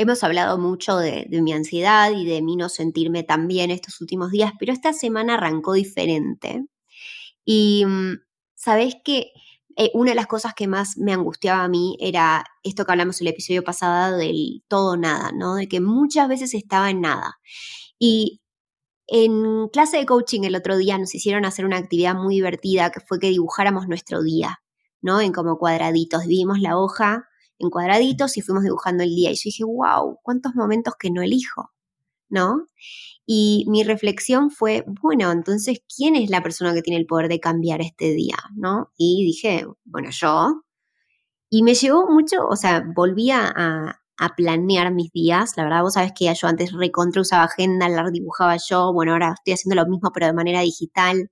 Hemos hablado mucho de, mi ansiedad y de mí no sentirme tan bien estos últimos días, pero esta semana arrancó diferente. Y mm, sabes que eh, una de las cosas que más me angustiaba a mí era esto que hablamos el episodio pasado del todo nada, ¿no? De que muchas veces estaba en nada. Y en clase de coaching el otro día nos hicieron hacer una actividad muy divertida que fue que dibujáramos nuestro día, ¿no? En como cuadraditos. Vimos la hoja en cuadraditos y fuimos dibujando el día. Y yo dije, wow, cuántos momentos que no elijo, ¿no? Y mi reflexión fue, bueno, entonces, ¿quién es la persona que tiene el poder de cambiar este día, ¿no? Y dije, bueno, yo. Y me llevó mucho, o sea, volví a, planear mis días. La verdad, vos sabés que yo antes recontra usaba agenda, la dibujaba yo. Bueno, ahora estoy haciendo lo mismo, pero de manera digital.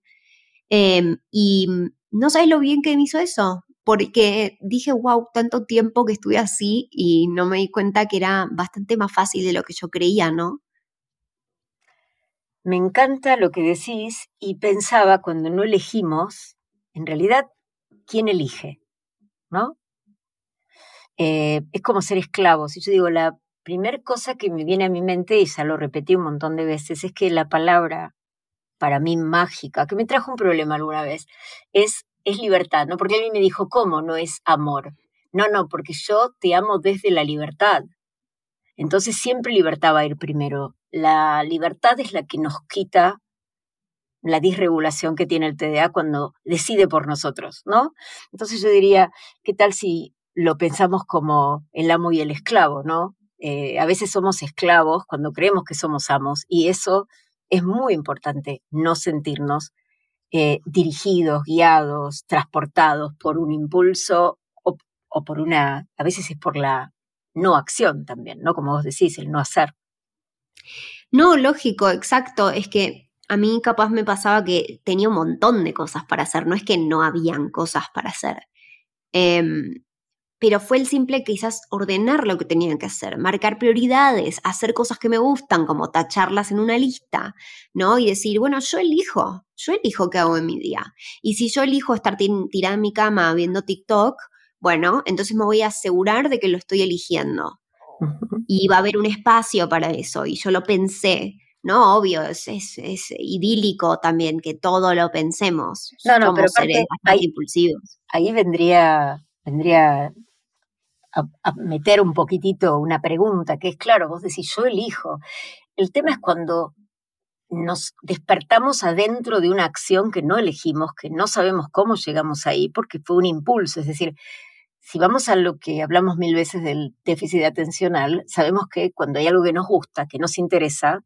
Em, y no sabes lo bien que me hizo eso porque dije, wow, tanto tiempo que estuve así y no me di cuenta que era bastante más fácil de lo que yo creía, ¿no? Me encanta lo que decís y pensaba cuando no elegimos, en realidad, ¿quién elige? ¿No? Eh, es como ser esclavos. Y yo digo, la primera cosa que me viene a mi mente, y ya lo repetí un montón de veces, es que la palabra para mí mágica, que me trajo un problema alguna vez, es es libertad, ¿no? Porque alguien me dijo, ¿cómo no es amor? No, no, porque yo te amo desde la libertad. Entonces siempre libertad va a ir primero. La libertad es la que nos quita la disregulación que tiene el TDA cuando decide por nosotros, ¿no? Entonces yo diría, ¿qué tal si lo pensamos como el amo y el esclavo, ¿no? Eh, a veces somos esclavos cuando creemos que somos amos y eso es muy importante, no sentirnos eh, dirigidos, guiados, transportados por un impulso o, por una, a veces es por la no acción también, ¿no? Como vos decís, el no hacer. No, lógico, exacto. Es que a mí capaz me pasaba que tenía un montón de cosas para hacer, no es que no habían cosas para hacer. Em, pero fue el simple quizás ordenar lo que tenían que hacer, marcar prioridades, hacer cosas que me gustan, como tacharlas en una lista, ¿no? Y decir, bueno, yo elijo, yo elijo qué hago en mi día. Y si yo elijo estar tirada en mi cama viendo TikTok, bueno, entonces me voy a asegurar de que lo estoy eligiendo. Y va a haber un espacio para eso. Y yo lo pensé, ¿no? Obvio, es, es, idílico también que todo lo pensemos. No, no, pero seres ahí, impulsivos. Ahí vendría, vendría a, meter un poquitito una pregunta, que es claro, vos decís, yo elijo. El tema es cuando nos despertamos adentro de una acción que no elegimos, que no sabemos cómo llegamos ahí, porque fue un impulso. Es decir, si vamos a lo que hablamos mil veces del déficit atencional, sabemos que cuando hay algo que nos gusta, que nos interesa,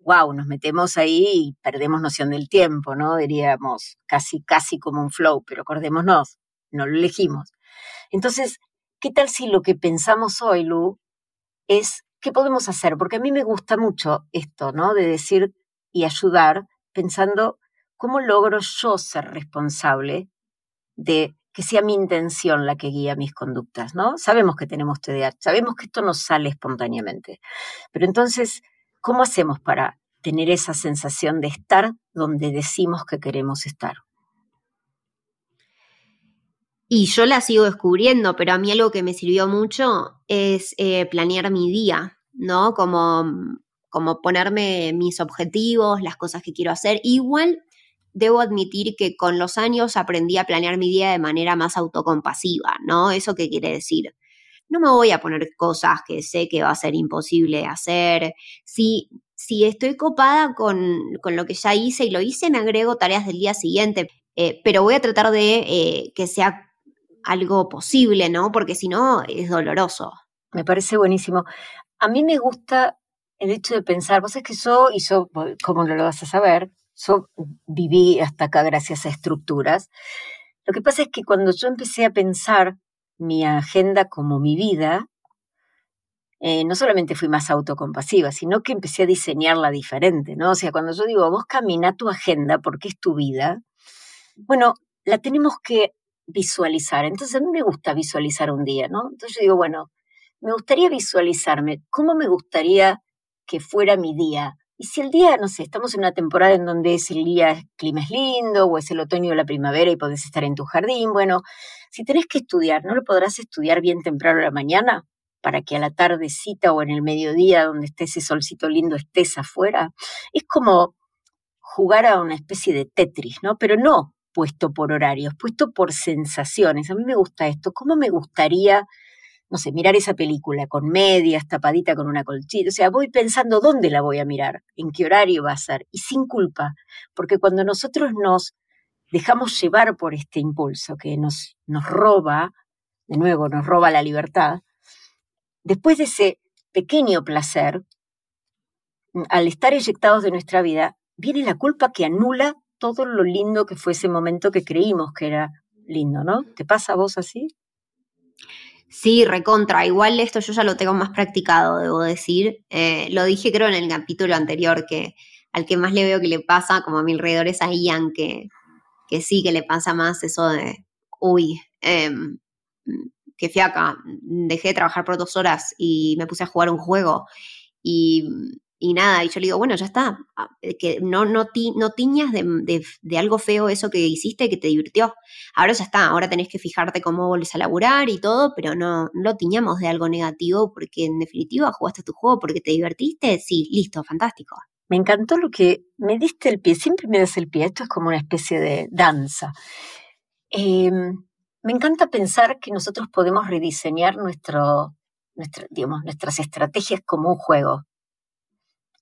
wow, nos metemos ahí y perdemos noción del tiempo, ¿no? Diríamos casi, casi como un flow, pero acordémonos, no lo elegimos. Entonces, ¿Qué tal si lo que pensamos hoy, Lu, es qué podemos hacer? Porque a mí me gusta mucho esto, ¿no? De decir y ayudar pensando cómo logro yo ser responsable de que sea mi intención la que guía mis conductas, ¿no? Sabemos que tenemos TDAH, sabemos que esto no sale espontáneamente, pero entonces, ¿cómo hacemos para tener esa sensación de estar donde decimos que queremos estar? Y yo la sigo descubriendo, pero a mí algo que me sirvió mucho es eh, planear mi día, ¿no? Como, como ponerme mis objetivos, las cosas que quiero hacer. Igual debo admitir que con los años aprendí a planear mi día de manera más autocompasiva, ¿no? ¿Eso qué quiere decir? No me voy a poner cosas que sé que va a ser imposible hacer. Si, si estoy copada con, con lo que ya hice y lo hice, me agrego tareas del día siguiente. Eh, pero voy a tratar de eh, que sea algo posible, ¿no? Porque si no, es doloroso. Me parece buenísimo. A mí me gusta el hecho de pensar, vos es que yo, y yo, como lo vas a saber, yo viví hasta acá gracias a estructuras. Lo que pasa es que cuando yo empecé a pensar mi agenda como mi vida, eh, no solamente fui más autocompasiva, sino que empecé a diseñarla diferente, ¿no? O sea, cuando yo digo, vos camina tu agenda porque es tu vida, bueno, la tenemos que visualizar. Entonces a mí me gusta visualizar un día, ¿no? Entonces yo digo, bueno, me gustaría visualizarme, ¿cómo me gustaría que fuera mi día? Y si el día, no sé, estamos en una temporada en donde es el día, el clima es lindo, o es el otoño o la primavera y podés estar en tu jardín, bueno, si tenés que estudiar, ¿no lo podrás estudiar bien temprano a la mañana? para que a la tardecita o en el mediodía, donde esté ese solcito lindo, estés afuera. Es como jugar a una especie de Tetris, ¿no? Pero no puesto por horarios, puesto por sensaciones. A mí me gusta esto. ¿Cómo me gustaría, no sé, mirar esa película con medias, tapadita con una colchita? O sea, voy pensando dónde la voy a mirar, en qué horario va a ser, y sin culpa, porque cuando nosotros nos dejamos llevar por este impulso que nos, nos roba, de nuevo, nos roba la libertad, después de ese pequeño placer, al estar eyectados de nuestra vida, viene la culpa que anula todo lo lindo que fue ese momento que creímos que era lindo, ¿no? ¿Te pasa a vos así? Sí, recontra. Igual esto yo ya lo tengo más practicado, debo decir. Eh, lo dije creo en el capítulo anterior, que al que más le veo que le pasa, como a mi alrededor, es a Ian, que, que sí, que le pasa más eso de, uy, eh, que fiaca, dejé de trabajar por dos horas y me puse a jugar un juego y, nada, y yo le digo, bueno, ya está, ah, que no, no, no tiñas de, algo feo eso que hiciste que te divirtió. Ahora ya está, ahora tenés que fijarte cómo volvés a laburar y todo, pero no, no lo tiñamos de algo negativo porque en definitiva jugaste tu juego porque te divertiste, sí, listo, fantástico. Me encantó lo que me diste el pie, siempre me das el pie, esto es como una especie de danza. Eh, me encanta pensar que nosotros podemos rediseñar nuestro, digamos, nuestras estrategias como un juego.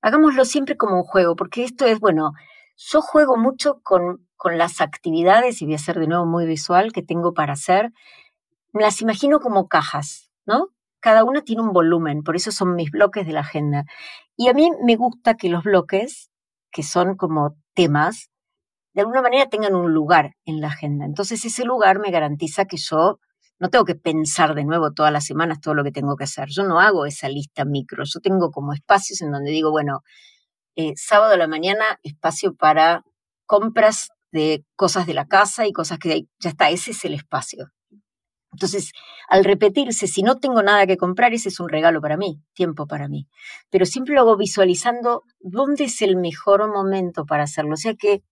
Hagámoslo siempre como un juego, porque esto es, bueno, yo juego mucho con, con las actividades, y voy a ser de nuevo muy visual, que tengo para hacer. Me las imagino como cajas, ¿no? Cada una tiene un volumen, por eso son mis bloques de la agenda. Y a mí me gusta que los bloques, que son como temas, de alguna manera tengan un lugar en la agenda. Entonces ese lugar me garantiza que yo no tengo que pensar de nuevo todas las semanas todo lo que tengo que hacer. Yo no hago esa lista micro, yo tengo como espacios en donde digo, bueno, eh, sábado a la mañana espacio para compras de cosas de la casa y cosas que ya está, ese es el espacio. Entonces, al repetirse, si no tengo nada que comprar, ese es un regalo para mí, tiempo para mí. Pero siempre lo hago visualizando dónde es el mejor momento para hacerlo. O sea que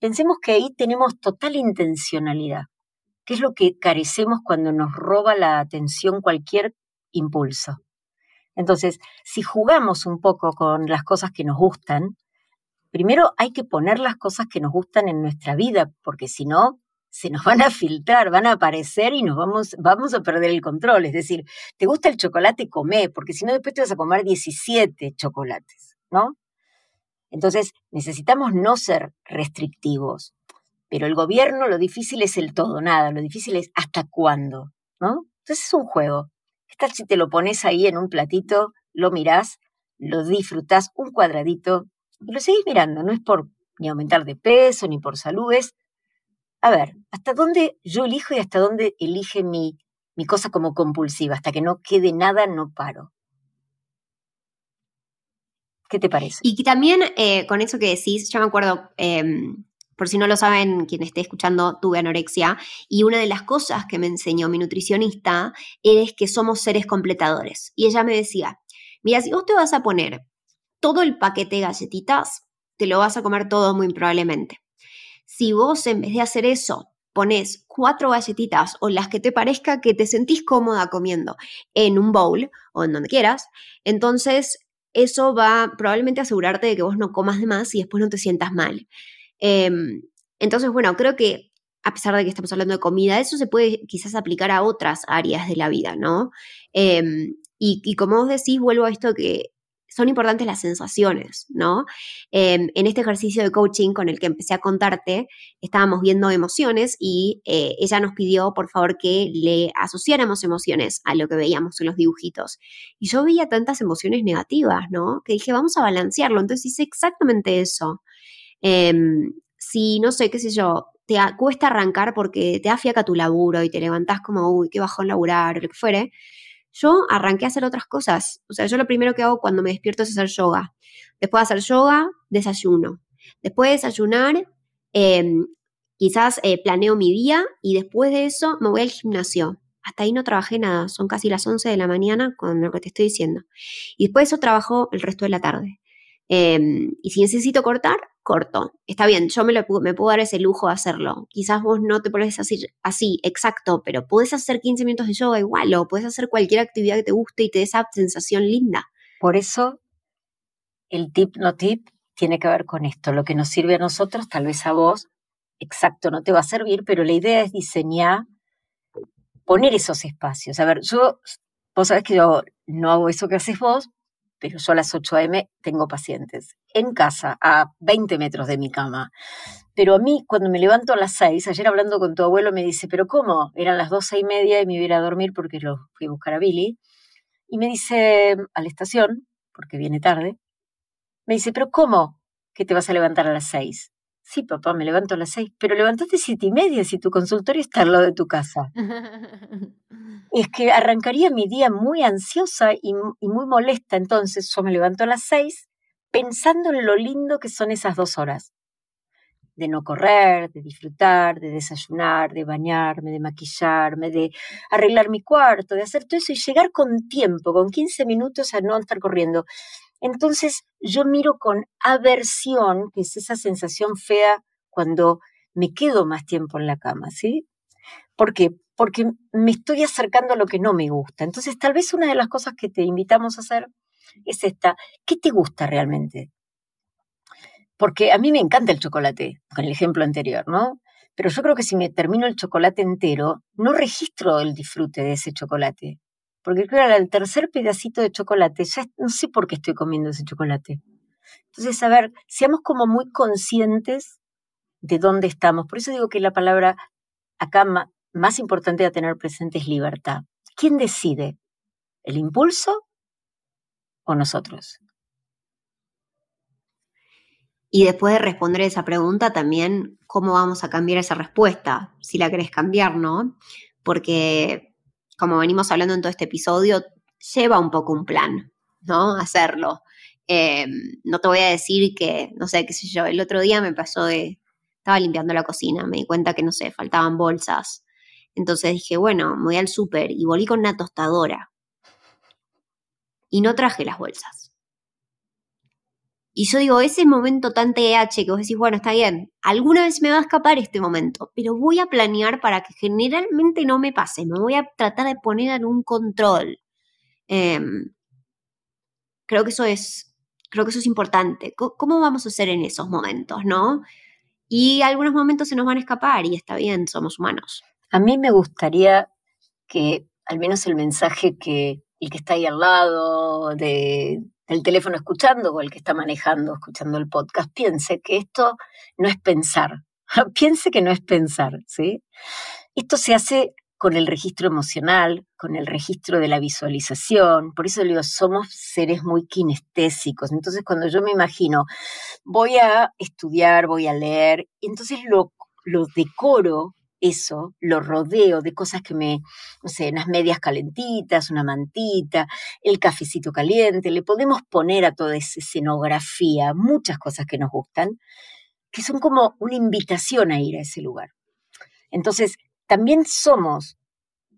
Pensemos que ahí tenemos total intencionalidad, que es lo que carecemos cuando nos roba la atención cualquier impulso. Entonces, si jugamos un poco con las cosas que nos gustan, primero hay que poner las cosas que nos gustan en nuestra vida, porque si no, se nos van a filtrar, van a aparecer y nos vamos, vamos a perder el control. Es decir, te gusta el chocolate, come, porque si no, después te vas a comer 17 chocolates, ¿no? Entonces, necesitamos no ser restrictivos, pero el gobierno lo difícil es el todo, nada, lo difícil es hasta cuándo, ¿no? Entonces es un juego. ¿Qué tal si te lo pones ahí en un platito, lo mirás, lo disfrutás un cuadradito y lo seguís mirando? No es por ni aumentar de peso, ni por salud, es, a ver, ¿hasta dónde yo elijo y hasta dónde elige mi, mi cosa como compulsiva? Hasta que no quede nada, no paro. ¿Qué te parece? Y también eh, con eso que decís, yo me acuerdo, em, por si no lo saben, quien esté escuchando, tuve anorexia y una de las cosas que me enseñó mi nutricionista es que somos seres completadores. Y ella me decía, mira, si vos te vas a poner todo el paquete de galletitas, te lo vas a comer todo muy probablemente. Si vos en vez de hacer eso pones cuatro galletitas o las que te parezca que te sentís cómoda comiendo en un bowl o en donde quieras, entonces eso va probablemente a asegurarte de que vos no comas de más y después no te sientas mal. Em, entonces, bueno, creo que a pesar de que estamos hablando de comida, eso se puede quizás aplicar a otras áreas de la vida, ¿no? Em, y, y, como vos decís, vuelvo a esto que son importantes las sensaciones, ¿no? Em, en este ejercicio de coaching con el que empecé a contarte, estábamos viendo emociones y eh, ella nos pidió, por favor, que le asociáramos emociones a lo que veíamos en los dibujitos. Y yo veía tantas emociones negativas, ¿no? Que dije, vamos a balancearlo. Entonces hice exactamente eso. Em, si, no sé, qué sé yo, te cuesta arrancar porque te afiaca tu laburo y te levantás como, uy, qué bajón laburar o lo que fuere, yo arranqué a hacer otras cosas. O sea, yo lo primero que hago cuando me despierto es hacer yoga. Después de hacer yoga, desayuno. Después de desayunar, em, quizás eh, planeo mi día y después de eso me voy al gimnasio. Hasta ahí no trabajé nada, son casi las 11 de la mañana con lo que te estoy diciendo. Y después de eso trabajo el resto de la tarde. Em, y si necesito cortar, corto. Está bien, yo me, lo, puedo dar ese lujo de hacerlo. Quizás vos no te podés hacer así, exacto, pero puedes hacer 15 minutos de yoga igual o puedes hacer cualquier actividad que te guste y te dé esa sensación linda. Por eso, el tip no tip tiene que ver con esto. Lo que nos sirve a nosotros, tal vez a vos, exacto, no te va a servir, pero la idea es diseñar, poner esos espacios. A ver, yo, vos sabés que yo no hago eso que haces vos, pero yo a las 8 a.m. tengo pacientes en casa, a 20 metros de mi cama. Pero a mí, cuando me levanto a las 6, ayer hablando con tu abuelo, me dice, ¿pero cómo? Eran las 12 y media y me iba a dormir porque lo fui a buscar a Billy. Y me dice, a la estación, porque viene tarde, me dice, ¿pero cómo que te vas a levantar a las 6? Sí, papá, me levanto a las seis, pero levantaste siete y media si tu consultorio está al lado de tu casa. es que arrancaría mi día muy ansiosa y, muy molesta, entonces yo me levanto a las seis pensando en lo lindo que son esas dos horas. De no correr, de disfrutar, de desayunar, de bañarme, de maquillarme, de arreglar mi cuarto, de hacer todo eso y llegar con tiempo, con 15 minutos a no estar corriendo. Entonces yo miro con aversión, que es esa sensación fea cuando me quedo más tiempo en la cama, ¿sí? ¿Por qué? Porque me estoy acercando a lo que no me gusta. Entonces tal vez una de las cosas que te invitamos a hacer es esta, ¿qué te gusta realmente? Porque a mí me encanta el chocolate, con el ejemplo anterior, ¿no? Pero yo creo que si me termino el chocolate entero, no registro el disfrute de ese chocolate. Porque claro, el tercer pedacito de chocolate, ya no sé por qué estoy comiendo ese chocolate. Entonces, a ver, seamos como muy conscientes de dónde estamos. Por eso digo que la palabra acá más importante a tener presente es libertad. ¿Quién decide? ¿El impulso o nosotros? Y después de responder esa pregunta, también cómo vamos a cambiar esa respuesta, si la querés cambiar, ¿no? Porque como venimos hablando en todo este episodio, lleva un poco un plan, ¿no? Hacerlo. Em, no te voy a decir que, no sé, qué sé yo, el otro día me pasó de, estaba limpiando la cocina, me di cuenta que, no sé, faltaban bolsas. Entonces dije, bueno, me voy al súper y volví con una tostadora. Y no traje las bolsas. Y yo digo, ese momento tan TH que vos decís, bueno, está bien, alguna vez me va a escapar este momento, pero voy a planear para que generalmente no me pase, me voy a tratar de poner en un control. Em, creo que eso es, creo que eso es importante. ¿Cómo vamos a hacer en esos momentos, no? Y algunos momentos se nos van a escapar y está bien, somos humanos. A mí me gustaría que al menos el mensaje que el que está ahí al lado de, el teléfono escuchando o el que está manejando, escuchando el podcast, piense que esto no es pensar, piense que no es pensar, ¿sí? Esto se hace con el registro emocional, con el registro de la visualización, por eso digo, somos seres muy kinestésicos, entonces cuando yo me imagino, voy a estudiar, voy a leer, entonces lo, lo decoro eso, lo rodeo de cosas que me, no sé, unas medias calentitas, una mantita, el cafecito caliente, le podemos poner a toda esa escenografía muchas cosas que nos gustan, que son como una invitación a ir a ese lugar. Entonces, también somos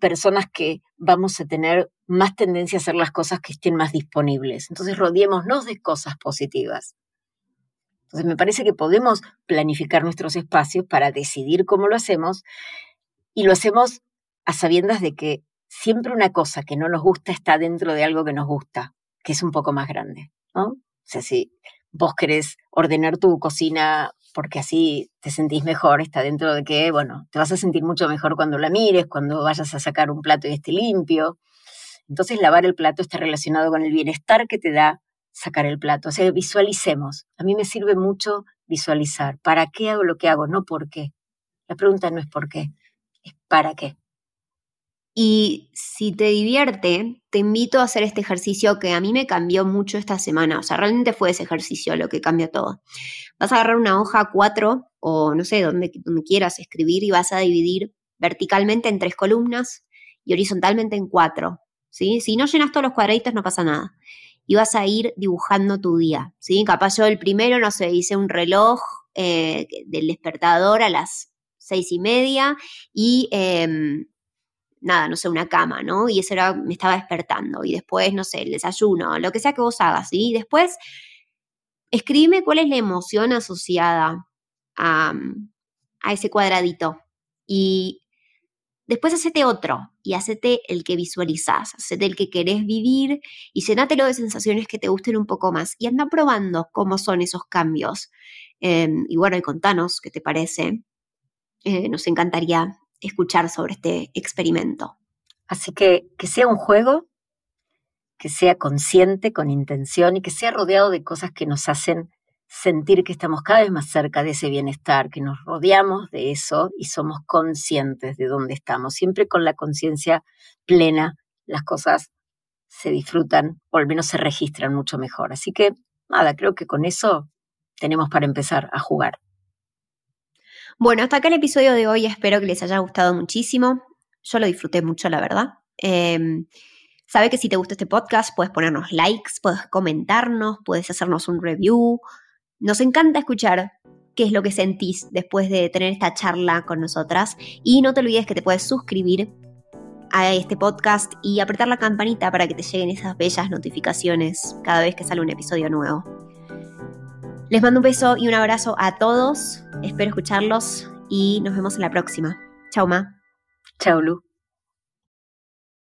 personas que vamos a tener más tendencia a hacer las cosas que estén más disponibles. Entonces, rodeémonos de cosas positivas. Entonces, me parece que podemos planificar nuestros espacios para decidir cómo lo hacemos y lo hacemos a sabiendas de que siempre una cosa que no nos gusta está dentro de algo que nos gusta, que es un poco más grande, ¿no? O sea, si vos querés ordenar tu cocina porque así te sentís mejor, está dentro de que, bueno, te vas a sentir mucho mejor cuando la mires, cuando vayas a sacar un plato y esté limpio. Entonces, lavar el plato está relacionado con el bienestar que te da sacar el plato. O sea, visualicemos. A mí me sirve mucho visualizar. ¿Para qué hago lo que hago? No por qué. La pregunta no es por qué, es para qué. Y si te divierte, te invito a hacer este ejercicio que a mí me cambió mucho esta semana. O sea, realmente fue ese ejercicio lo que cambió todo. Vas a agarrar una hoja 4 o no sé, donde, donde quieras escribir y vas a dividir verticalmente en tres columnas y horizontalmente en cuatro. ¿sí? Si no llenas todos los cuadraditos no pasa nada. Y vas a ir dibujando tu día, ¿sí? Capaz yo el primero, no sé, hice un reloj eh, del despertador a las seis y media y em, nada, no sé, una cama, ¿no? Y eso era, me estaba despertando. Y después, no sé, el desayuno, lo que sea que vos hagas, ¿sí? Y después, escribe cuál es la emoción asociada a, a ese cuadradito. Y después hacete otro y hacete el que visualizás, hacete el que querés vivir y llenátelo de sensaciones que te gusten un poco más. Y anda probando cómo son esos cambios. Em, y bueno, y contanos qué te parece. Eh, nos encantaría escuchar sobre este experimento. Así que que sea un juego, que sea consciente, con intención y que sea rodeado de cosas que nos hacen sentir que estamos cada vez más cerca de ese bienestar, que nos rodeamos de eso y somos conscientes de dónde estamos. Siempre con la conciencia plena, las cosas se disfrutan o al menos se registran mucho mejor. Así que, nada, creo que con eso tenemos para empezar a jugar. Bueno, hasta acá el episodio de hoy. Espero que les haya gustado muchísimo. Yo lo disfruté mucho, la verdad. Eh, sabe que si te gusta este podcast, puedes ponernos likes, puedes comentarnos, puedes hacernos un review. Nos encanta escuchar qué es lo que sentís después de tener esta charla con nosotras. Y no te olvides que te puedes suscribir a este podcast y apretar la campanita para que te lleguen esas bellas notificaciones cada vez que sale un episodio nuevo. Les mando un beso y un abrazo a todos. Espero escucharlos y nos vemos en la próxima. Chau, Ma. Chau, Lu.